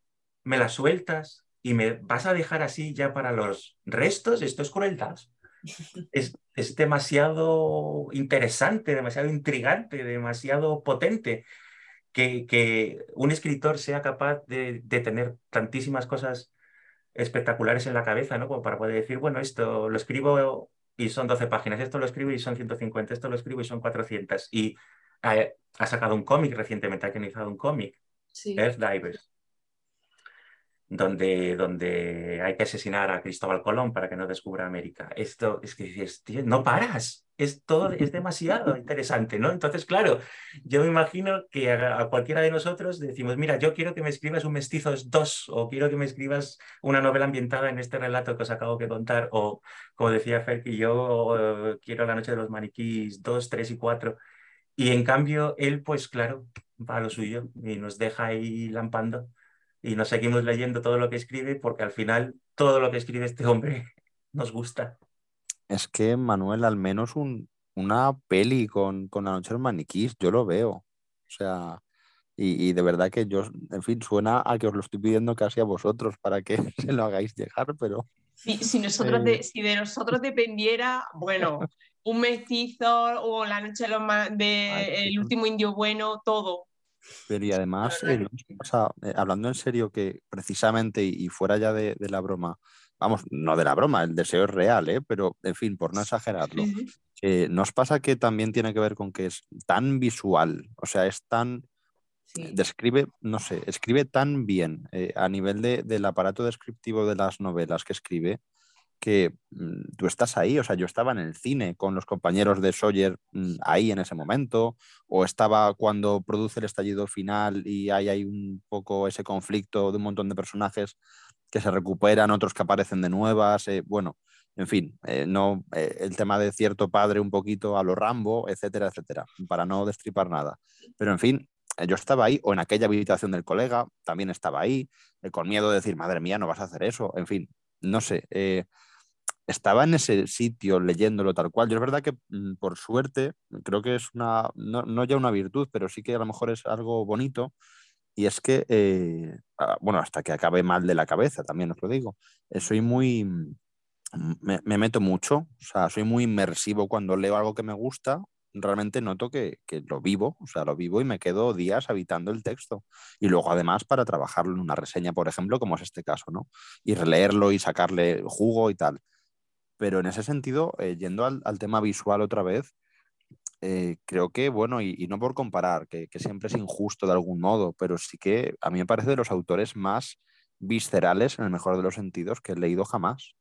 S4: me la sueltas y me vas a dejar así ya para los restos, esto es crueldad. Es, es demasiado interesante, demasiado intrigante, demasiado potente que, que un escritor sea capaz de, de tener tantísimas cosas espectaculares en la cabeza, ¿no? Como para poder decir, bueno, esto lo escribo y son 12 páginas, esto lo escribo y son 150, esto lo escribo y son 400. Y ha, sacado un cómic recientemente, ha organizado un cómic, Earth Divers, donde, donde hay que asesinar a Cristóbal Colón para que no descubra América. Esto es que dices, tío, no paras, es todo, es demasiado interesante, ¿no? Entonces, claro, yo me imagino que a, cualquiera de nosotros decimos, mira, yo quiero que me escribas un Mestizos 2 o quiero que me escribas una novela ambientada en este relato que os acabo de contar o, como decía Fer, que yo quiero La noche de los maniquís 2, 3 y 4. Y en cambio, él, pues claro, va a lo suyo y nos deja ahí lampando y nos seguimos leyendo todo lo que escribe porque al final todo lo que escribe este hombre nos gusta.
S1: Es que Manuel, al menos un, una peli con, con La Noche de los Maniquís, yo lo veo. O sea, y, de verdad que yo, en fin, suena a que os lo estoy pidiendo casi a vosotros para que se lo hagáis llegar, pero...
S3: Si, nosotros de, si de nosotros dependiera, bueno, un mestizo o La Noche de los de El último indio bueno, todo.
S1: Pero y además, eh, eh, hablando en serio, que precisamente y, fuera ya de, la broma, vamos, no de la broma, el deseo es real, ¿eh? pero en fin, por no exagerarlo, ¿nos pasa que también tiene que ver con que es tan visual? O sea, es tan. Describe, no sé, escribe tan bien a nivel de, del aparato descriptivo de las novelas que escribe que mm, tú estás ahí, o sea, yo estaba en el cine con los compañeros de Sawyer mm, ahí en ese momento, o estaba cuando produce el estallido final y hay, hay un poco ese conflicto de un montón de personajes que se recuperan, otros que aparecen de nuevas, eh, bueno, en fin, eh, no, eh, el tema de cierto padre un poquito a lo Rambo, etcétera, etcétera, para no destripar nada. Pero en fin, yo estaba ahí, o en aquella habitación del colega, también estaba ahí, con miedo de decir, madre mía, no vas a hacer eso, en fin, no sé estaba en ese sitio leyéndolo tal cual. Yo es verdad que mm, por suerte creo que es una, no, ya una virtud, pero sí que a lo mejor es algo bonito. Y es que, eh, ah, bueno, hasta que acabe mal de la cabeza, también os lo digo, eh, soy muy, mm, me, meto mucho, o sea, soy muy inmersivo cuando leo algo que me gusta, realmente noto que, que, lo vivo, o sea, lo vivo y me quedo días habitando el texto. Y luego además para trabajarlo en una reseña, por ejemplo, como es este caso, ¿no? Y releerlo y sacarle jugo y tal. Pero en ese sentido, eh, yendo al, tema visual otra vez, eh, creo que, bueno, y, no por comparar, que, siempre es injusto de algún modo, pero sí que a mí me parece de los autores más viscerales, en el mejor de los sentidos, que he leído jamás.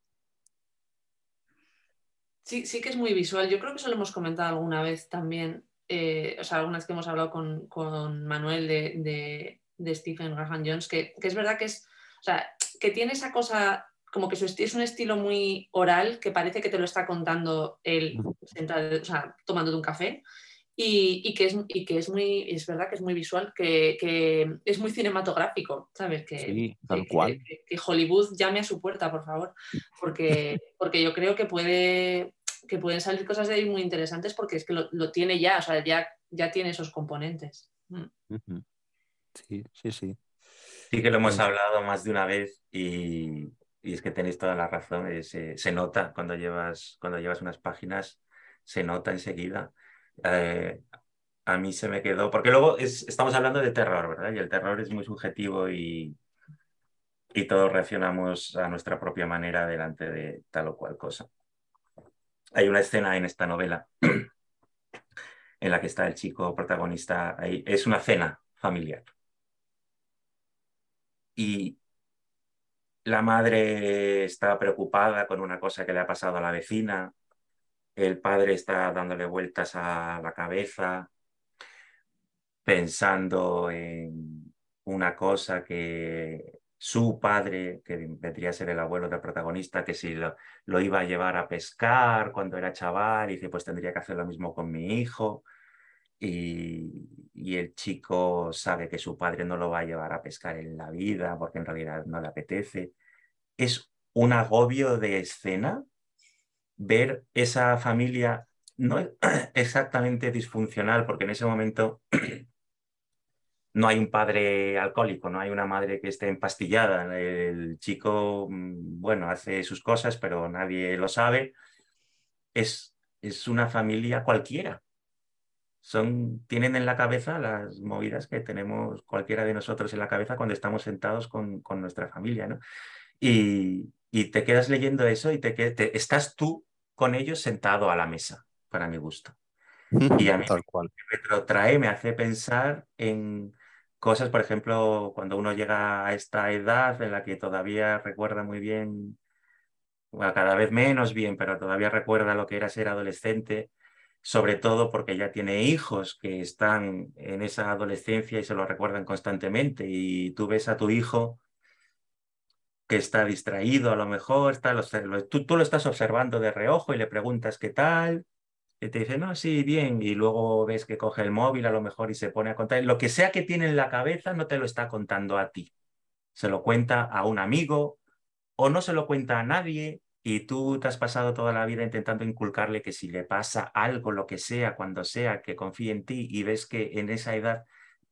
S2: Sí, sí que es muy visual. Yo creo que eso lo hemos comentado alguna vez también, eh, o sea, algunas que hemos hablado con, Manuel de, Stephen Graham Jones, que, que, es verdad que es, o sea, que tiene esa cosa como que es un estilo muy oral que parece que te lo está contando él o sea, tomándote un café y, que es, y que es muy, es verdad que es muy visual, que, es muy cinematográfico, ¿sabes? Que,
S1: sí, tal cual.
S2: Que, Hollywood llame a su puerta, por favor, porque, porque yo creo que puede que pueden salir cosas de ahí muy interesantes porque es que lo, tiene ya, o sea, ya, ya tiene esos componentes. Mm.
S1: Sí, sí, sí.
S4: Sí que lo hemos hablado más de una vez y, y es que tenéis toda la razón, se nota cuando llevas, cuando llevas unas páginas, se nota enseguida. Eh, a mí se me quedó, porque luego estamos hablando de terror, ¿verdad? Y el terror es muy subjetivo y, y todos reaccionamos a nuestra propia manera delante de tal o cual cosa. Hay una escena en esta novela en la que está el chico protagonista ahí. Es una cena familiar. Y la madre está preocupada con una cosa que le ha pasado a la vecina, el padre está dándole vueltas a la cabeza, pensando en una cosa que su padre, que vendría a ser el abuelo del protagonista, que si lo, iba a llevar a pescar cuando era chaval, y dice, pues tendría que hacer lo mismo con mi hijo. Y, el chico sabe que su padre no lo va a llevar a pescar en la vida porque en realidad no le apetece. Es un agobio de escena ver esa familia no es exactamente disfuncional, porque en ese momento no hay un padre alcohólico, no hay una madre que esté empastillada. El chico, mm, bueno, hace sus cosas, pero nadie lo sabe. Es, es una familia cualquiera. Son, tienen en la cabeza las movidas que tenemos cualquiera de nosotros en la cabeza cuando estamos sentados con, con nuestra familia, ¿no? Y, y, te quedas leyendo eso y te, te, estás tú con ellos sentado a la mesa, para mi gusto. Y a mí
S1: Tal cual.
S4: me retrotrae, me hace pensar en, cosas, por ejemplo, cuando uno llega a esta edad en la que todavía recuerda muy bien, bueno, cada vez menos bien, pero todavía recuerda lo que era ser adolescente, sobre todo porque ya tiene hijos que están en esa adolescencia y se lo recuerdan constantemente. Y tú ves a tu hijo que está distraído a lo mejor, está, tú, tú lo estás observando de reojo y le preguntas qué tal, y te dice, no, sí, bien, y luego ves que coge el móvil a lo mejor y se pone a contar. Lo que sea que tiene en la cabeza no te lo está contando a ti. Se lo cuenta a un amigo o no se lo cuenta a nadie y tú te has pasado toda la vida intentando inculcarle que si le pasa algo, lo que sea, cuando sea, que confíe en ti y ves que en esa edad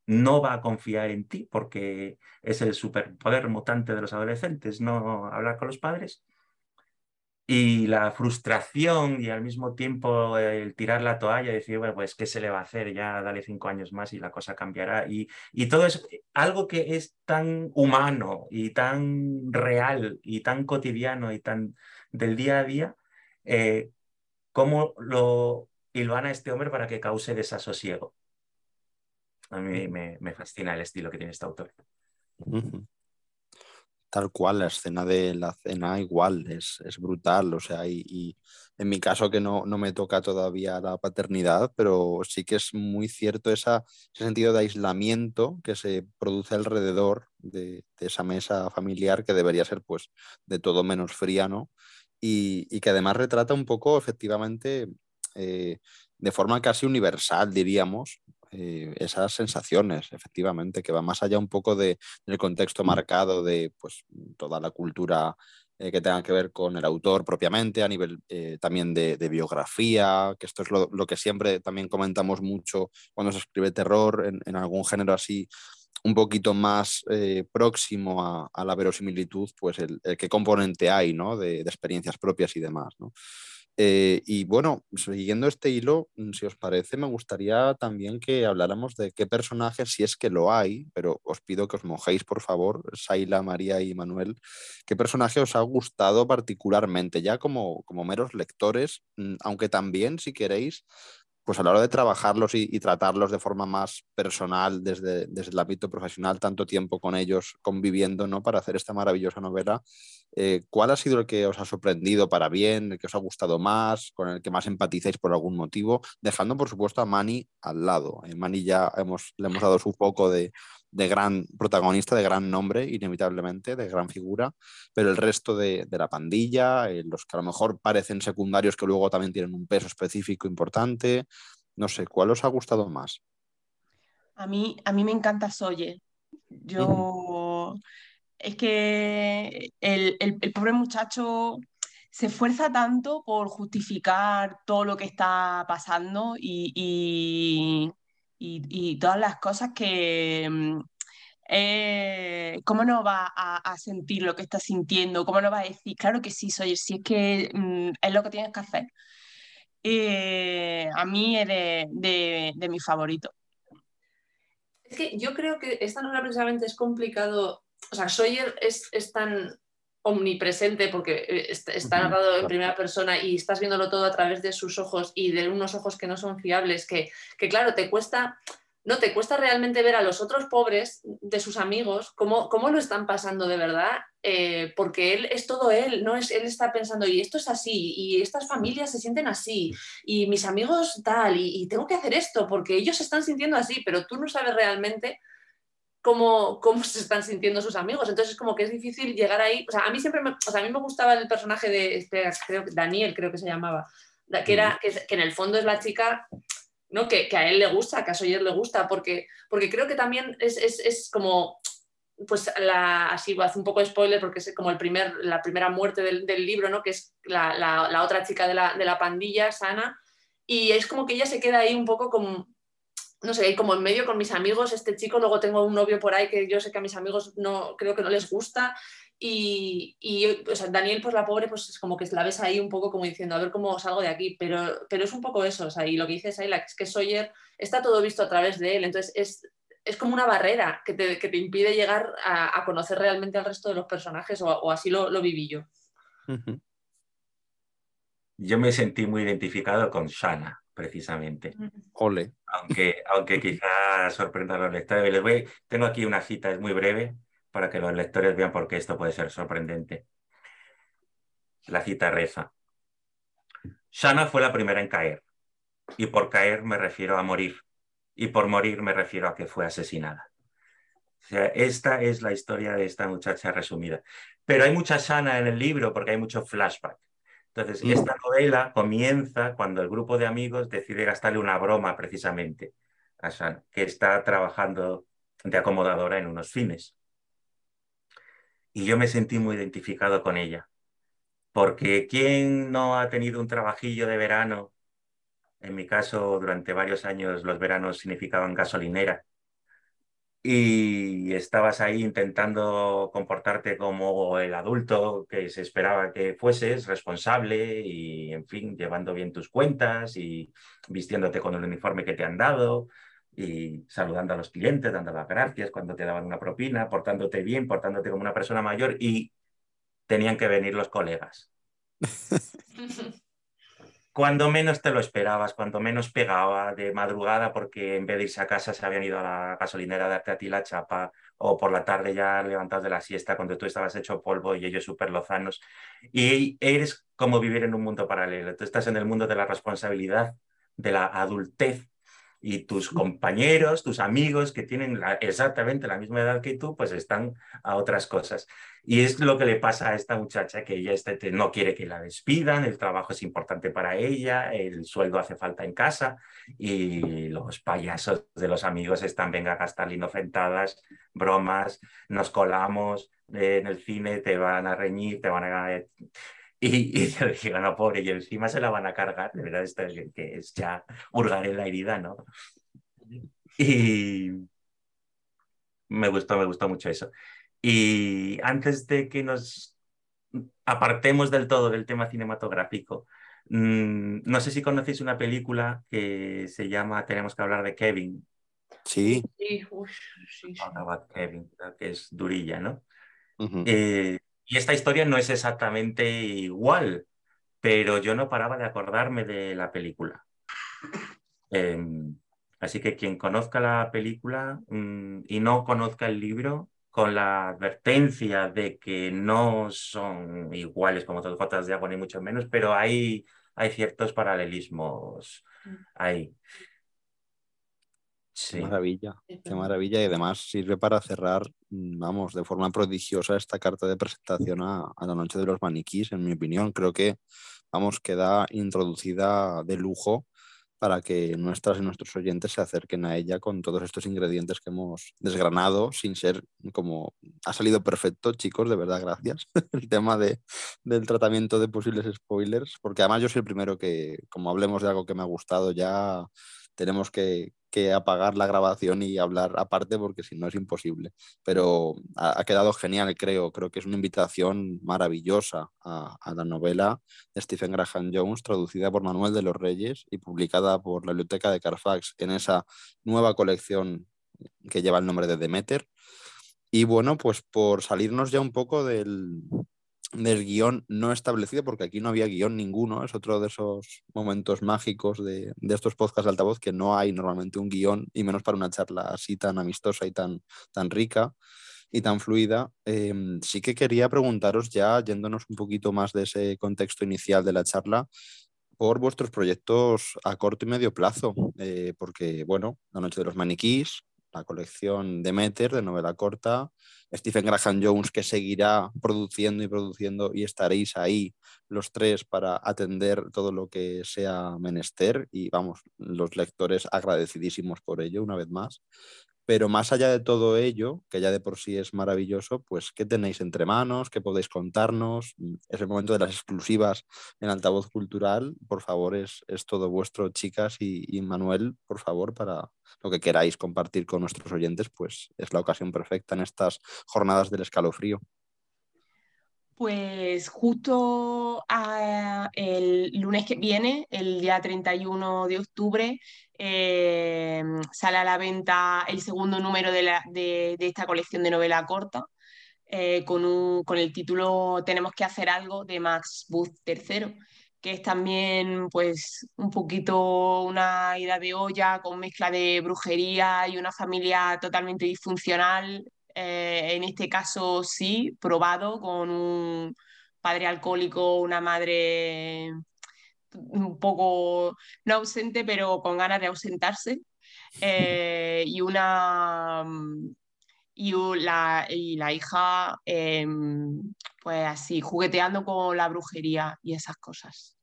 S4: no va a confiar en ti porque es el superpoder mutante de los adolescentes, no hablar con los padres y la frustración y al mismo tiempo el tirar la toalla y decir, bueno, pues qué se le va a hacer, ya dale cinco años más y la cosa cambiará. Y, y todo es algo que es tan humano y tan real y tan cotidiano y tan del día a día, eh, ¿cómo lo hilvana este hombre para que cause desasosiego? A mí me, me fascina el estilo que tiene este autor.
S1: Tal cual, la escena de la cena igual, es, es brutal, o sea, y, en mi caso que no, no me toca todavía la paternidad, pero sí que es muy cierto ese sentido de aislamiento que se produce alrededor de, de, esa mesa familiar que debería ser pues de todo menos fría, ¿no? Y, y que además retrata un poco efectivamente eh, de forma casi universal, diríamos, eh, esas sensaciones, efectivamente, que va más allá un poco de, del contexto marcado de pues, toda la cultura eh, que tenga que ver con el autor propiamente, a nivel eh, también de, de, biografía, que esto es lo, lo, que siempre también comentamos mucho cuando se escribe terror en, en algún género así un poquito más eh, próximo a, a, la verosimilitud, pues el, el, qué componente hay, ¿no? De, de experiencias propias y demás, ¿no? Eh, y bueno, siguiendo este hilo, mm, si os parece, me gustaría también que habláramos de qué personajes, si es que lo hay, pero os pido que os mojéis, por favor, Saila, María y Manuel, qué personaje os ha gustado particularmente, ya como, como meros lectores, mm, aunque también, si queréis, pues a la hora de trabajarlos y, tratarlos de forma más personal desde, desde, el ámbito profesional, tanto tiempo con ellos conviviendo, ¿no? Para hacer esta maravillosa novela, eh, ¿cuál ha sido el que os ha sorprendido para bien, el que os ha gustado más, con el que más empatizáis por algún motivo? Dejando, por supuesto, a Mani al lado. En Mani ya hemos, le hemos dado su poco de, de gran protagonista, de gran nombre, inevitablemente, de gran figura, pero el resto de, de, la pandilla, eh, los que a lo mejor parecen secundarios que luego también tienen un peso específico importante, no sé, ¿cuál os ha gustado más?
S3: A mí, a mí me encanta Soye. Yo, es que el, el, el pobre muchacho se esfuerza tanto por justificar todo lo que está pasando y, y, y, todas las cosas que... Mm, eh, ¿Cómo no va a, sentir lo que está sintiendo? ¿Cómo no va a decir, claro que sí, soy, si es que mm, es lo que tienes que hacer? Eh, a mí es de, de, de mi favorito.
S2: Es que yo creo que esta novela precisamente es complicado. O sea, Sawyer es, es tan omnipresente porque eh, está, está narrado en primera persona y estás viéndolo todo a través de sus ojos y de unos ojos que no son fiables, que, que claro, te cuesta, no, te cuesta realmente ver a los otros pobres de sus amigos cómo, cómo lo están pasando de verdad, eh, porque él es todo él, no es, él está pensando, y esto es así, y estas familias se sienten así, y mis amigos tal, y, y tengo que hacer esto, porque ellos se están sintiendo así, pero tú no sabes realmente cómo, cómo se están sintiendo sus amigos. Entonces, como que es difícil llegar ahí. O sea, a mí siempre me, o sea, a mí me gustaba el personaje de, este, creo, Daniel, creo que se llamaba, que, era, que, que en el fondo es la chica ¿no? Que, que, a él le gusta, que a Sawyer le gusta, porque, porque creo que también es, es, es como, pues la, así hace un poco de spoiler porque es como el primer, la primera muerte del, del libro, ¿no? que es la, la, la otra chica de la, de la, pandilla, Sana, y es como que ella se queda ahí un poco como, no sé, como en medio con mis amigos, este chico, luego tengo un novio por ahí que yo sé que a mis amigos no, creo que no les gusta, y, y Daniel, pues la pobre, pues es como que la ves ahí un poco como diciendo, a ver cómo salgo de aquí, pero, pero es un poco eso, o sea, y lo que dices ahí, es que Sawyer está todo visto a través de él, entonces es, es como una barrera que te, que te impide llegar a, a, conocer realmente al resto de los personajes, o, o así lo, lo, viví yo.
S4: Yo me sentí muy identificado con Shana, precisamente.
S1: Ole.
S4: Aunque, aunque quizás sorprenda a los lectores. Les voy, tengo aquí una cita, es muy breve, para que los lectores vean por qué esto puede ser sorprendente. La cita reza. Shana fue la primera en caer, y por caer me refiero a morir, y por morir me refiero a que fue asesinada. O sea, esta es la historia de esta muchacha resumida. Pero hay mucha Shana en el libro porque hay mucho flashback. Entonces, mm. esta novela comienza cuando el grupo de amigos decide gastarle una broma precisamente a Shana, que está trabajando de acomodadora en unos fines y yo me sentí muy identificado con ella. Porque ¿quién no ha tenido un trabajillo de verano? En mi caso, durante varios años los veranos significaban gasolinera. Y estabas ahí intentando comportarte como el adulto que se esperaba que fueses, responsable y, en fin, llevando bien tus cuentas y vistiéndote con el uniforme que te han dado y saludando a los clientes, dando las gracias cuando te daban una propina, portándote bien, portándote como una persona mayor y tenían que venir los colegas. cuando menos te lo esperabas, cuando menos pegaba de madrugada porque en vez de irse a casa se habían ido a la gasolinera a darte a ti la chapa o por la tarde ya levantados de la siesta cuando tú estabas hecho polvo y ellos súper lozanos. Y eres como vivir en un mundo paralelo. Tú estás en el mundo de la responsabilidad, de la adultez y tus compañeros, tus amigos que tienen exactamente la misma edad que tú, pues están a otras cosas. Y es lo que le pasa a esta muchacha, que ella este, no quiere que la despidan, el trabajo es importante para ella, el sueldo hace falta en casa y los payasos de los amigos están, venga a gastar bromas, nos colamos en el cine, te van a reñir, te van a y, y yo dije, no, pobre, y encima se la van a cargar, de verdad, esto es, que es ya hurgar en la herida, ¿no? Y me gustó, me gustó mucho eso. Y antes de que nos apartemos del todo del tema cinematográfico, mmm, no sé si conocéis una película que se llama Tenemos que hablar de Kevin.
S1: Sí.
S2: Sí, uf, sí, sí.
S4: Kevin, que es durilla, ¿no?
S1: Uh -huh.
S4: eh, y esta historia no es exactamente igual, pero yo no paraba de acordarme de la película. Eh, así que quien conozca la película mmm, y no conozca el libro, con la advertencia de que no son iguales como dos gotas de agua, ni mucho menos, pero hay, hay ciertos paralelismos ahí.
S1: Sí. Qué maravilla, qué maravilla. Y además sirve para cerrar, vamos, de forma prodigiosa esta carta de presentación a, a, la noche de los maniquís, en mi opinión. Creo que, vamos, queda introducida de lujo para que nuestras y nuestros oyentes se acerquen a ella con todos estos ingredientes que hemos desgranado, sin ser como ha salido perfecto, chicos, de verdad, gracias. el tema de, del tratamiento de posibles spoilers, porque además yo soy el primero que, como hablemos de algo que me ha gustado, ya tenemos que, que apagar la grabación y hablar aparte porque si no es imposible. Pero ha, quedado genial, creo. Creo que es una invitación maravillosa a, a, la novela de Stephen Graham Jones, traducida por Manuel de los Reyes y publicada por la Biblioteca de Carfax en esa nueva colección que lleva el nombre de Demeter. Y bueno, pues por salirnos ya un poco del, del guion no establecido, porque aquí no había guion ninguno, es otro de esos momentos mágicos de, de estos podcasts de altavoz que no hay normalmente un guion, y menos para una charla así tan amistosa y tan, tan rica y tan fluida. Eh, sí que quería preguntaros ya, yéndonos un poquito más de ese contexto inicial de la charla, por vuestros proyectos a corto y medio plazo, eh, porque, bueno, La Noche de los Maniquís, la colección Demeter de novela corta, Stephen Graham Jones que seguirá produciendo y produciendo y estaréis ahí los tres para atender todo lo que sea menester y vamos, los lectores agradecidísimos por ello una vez más. Pero más allá de todo ello, que ya de por sí es maravilloso, pues ¿qué tenéis entre manos? ¿Qué podéis contarnos? Es el momento de las exclusivas en Altavoz Cultural. Por favor, es, es todo vuestro, chicas y, y, Manuel, por favor, para lo que queráis compartir con nuestros oyentes, pues es la ocasión perfecta en estas jornadas del escalofrío.
S3: Pues justo el lunes que viene, el día 31 de octubre, eh, sale a la venta el segundo número de, esta colección de novela corta, eh, con, con, el título Tenemos que hacer algo de Max Booth III, que es también pues un poquito una ida de olla con mezcla de brujería y una familia totalmente disfuncional eh, en este caso sí, probado con un padre alcohólico, una madre un poco no ausente, pero con ganas de ausentarse, eh, y una y la, y la hija em, pues así, jugueteando con la brujería y esas cosas.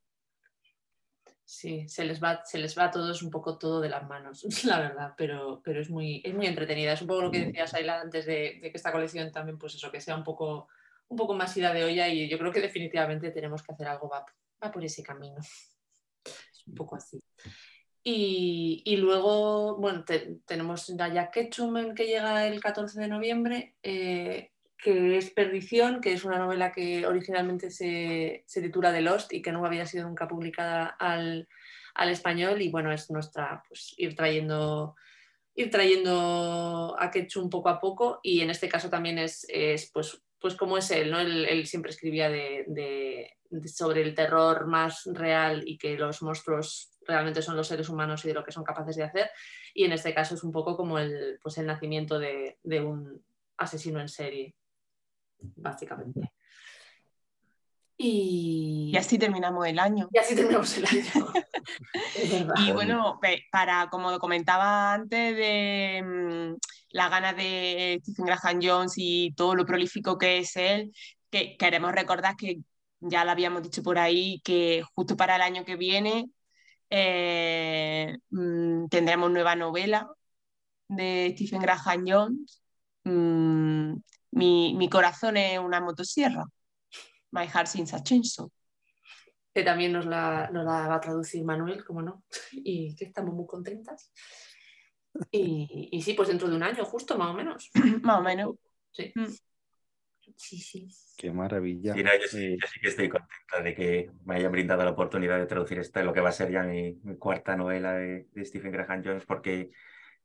S2: Sí, se les, va, se les va a todos un poco todo de las manos, la verdad, pero, pero es, muy, es muy entretenida. Es un poco lo que decías, Ayla, antes de, que esta colección también, pues eso, que sea un poco, un poco más ida de olla y yo creo que definitivamente tenemos que hacer algo, va, va por ese camino. Es un poco así. Y, y luego, bueno, tenemos ya Ketchum, que llega el 14 de noviembre. Eh, que es Perdición, que es una novela que originalmente se, titula The Lost y que no había sido nunca publicada al, español. Y bueno, es nuestra, pues ir trayendo ir trayendo a Ketchum poco a poco. Y en este caso también es, pues, pues como es él, ¿no? Él, siempre escribía de, sobre el terror más real y que los monstruos realmente son los seres humanos y de lo que son capaces de hacer. Y en este caso es un poco como el, pues el nacimiento de un asesino en serie básicamente.
S3: Y... así terminamos el año.
S2: Y así terminamos el año.
S3: y bueno, para, como comentaba antes, de mm, la gana de Stephen Graham Jones y todo lo prolífico que es él, que queremos recordar que ya lo habíamos dicho por ahí, que justo para el año que viene eh, mm, tendremos nueva novela de Stephen Graham Jones. Mm, mi, corazón es una motosierra. My heart sings a chainsaw.
S2: Que también nos la, va a traducir Manuel, como no, y que estamos muy contentas. Y, sí, pues dentro de un año, justo, más o menos.
S3: más o menos.
S2: Sí.
S3: Mm.
S2: Sí, sí.
S1: Qué maravilla.
S4: yo, sí, que estoy contenta de que me hayan brindado la oportunidad de traducir esta, lo que va a ser ya mi, cuarta novela de, Stephen Graham Jones, porque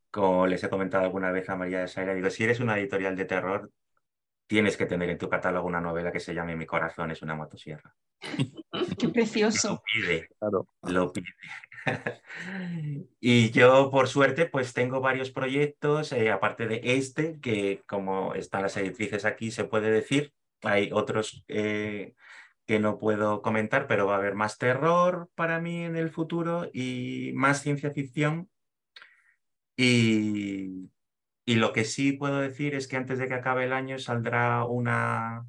S4: como les he comentado alguna vez a María de Saira, digo, si eres una editorial de terror, tienes que tener en tu catálogo una novela que se llame Mi corazón es una motosierra.
S3: Qué precioso.
S4: Lo pide, lo pide. y yo, por suerte, pues tengo varios proyectos, eh, aparte de este, que como están las editrices aquí, se puede decir, hay otros eh, que no puedo comentar, pero va a haber más terror para mí en el futuro y más ciencia ficción. Y, y lo que sí puedo decir es que antes de que acabe el año saldrá una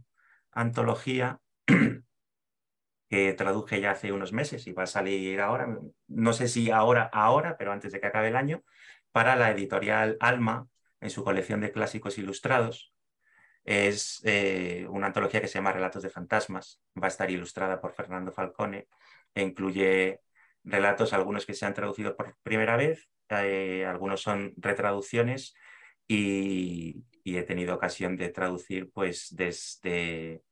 S4: antología que traduje ya hace unos meses y va a salir ahora, no sé si ahora, ahora, pero antes de que acabe el año, para la editorial Alma en su colección de clásicos ilustrados. Es eh, una antología que se llama Relatos de Fantasmas. Va a estar ilustrada por Fernando Falcone e incluye relatos, algunos que se han traducido por primera vez, eh, algunos son retraducciones y, he tenido ocasión de traducir pues desde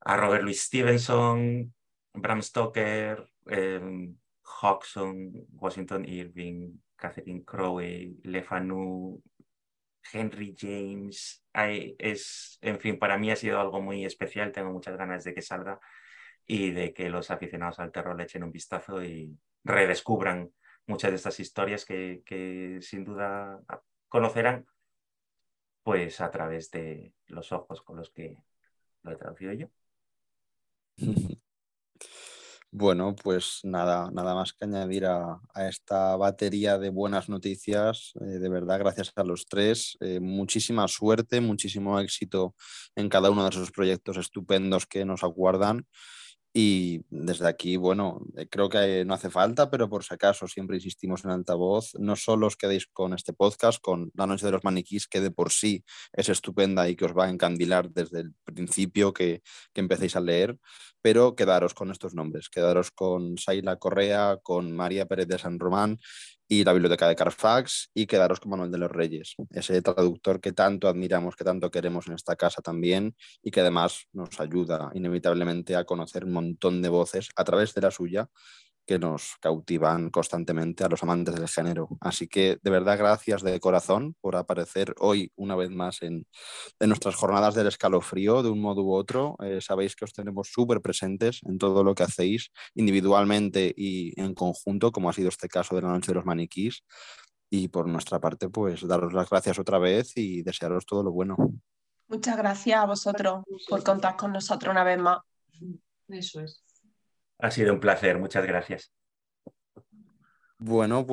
S4: a Robert Louis Stevenson, Bram Stoker, eh, Hodgson, Washington Irving, Catherine Crowley, Le Fanu, Henry James. es, en fin, para mí ha sido algo muy especial. Tengo muchas ganas de que salga y de que los aficionados al terror le echen un vistazo y redescubran muchas de estas historias que, que sin duda conocerán pues a través de los ojos con los que lo he traducido yo.
S1: Bueno, pues nada, nada más que añadir a, esta batería de buenas noticias. Eh, de verdad, gracias a los tres. Eh, muchísima suerte, muchísimo éxito en cada uno de esos proyectos estupendos que nos aguardan. Y desde aquí, bueno, eh, creo que no hace falta, pero por si acaso siempre insistimos en altavoz, no solo os quedéis con este podcast, con La Noche de los Maniquís, que de por sí es estupenda y que os va a encandilar desde el principio que, que empecéis a leer, pero quedaros con estos nombres, quedaros con Saila Correa, con María Pérez de San Román y la Biblioteca de Carfax y quedaros con Manuel de los Reyes, ese traductor que tanto admiramos, que tanto queremos en esta casa también y que además nos ayuda inevitablemente a conocer un montón de voces a través de la suya que nos cautivan constantemente a los amantes del género. Así que de verdad gracias de corazón por aparecer hoy una vez más en, nuestras jornadas del escalofrío de un modo u otro. Eh, sabéis que os tenemos súper presentes en todo lo que hacéis individualmente y en conjunto, como ha sido este caso de la noche de los maniquís. Y por nuestra parte, pues daros las gracias otra vez y desearos todo lo bueno.
S3: Muchas gracias a vosotros por contar con nosotros una vez más.
S2: Eso es.
S4: Ha sido un placer, muchas gracias.
S1: Bueno, pues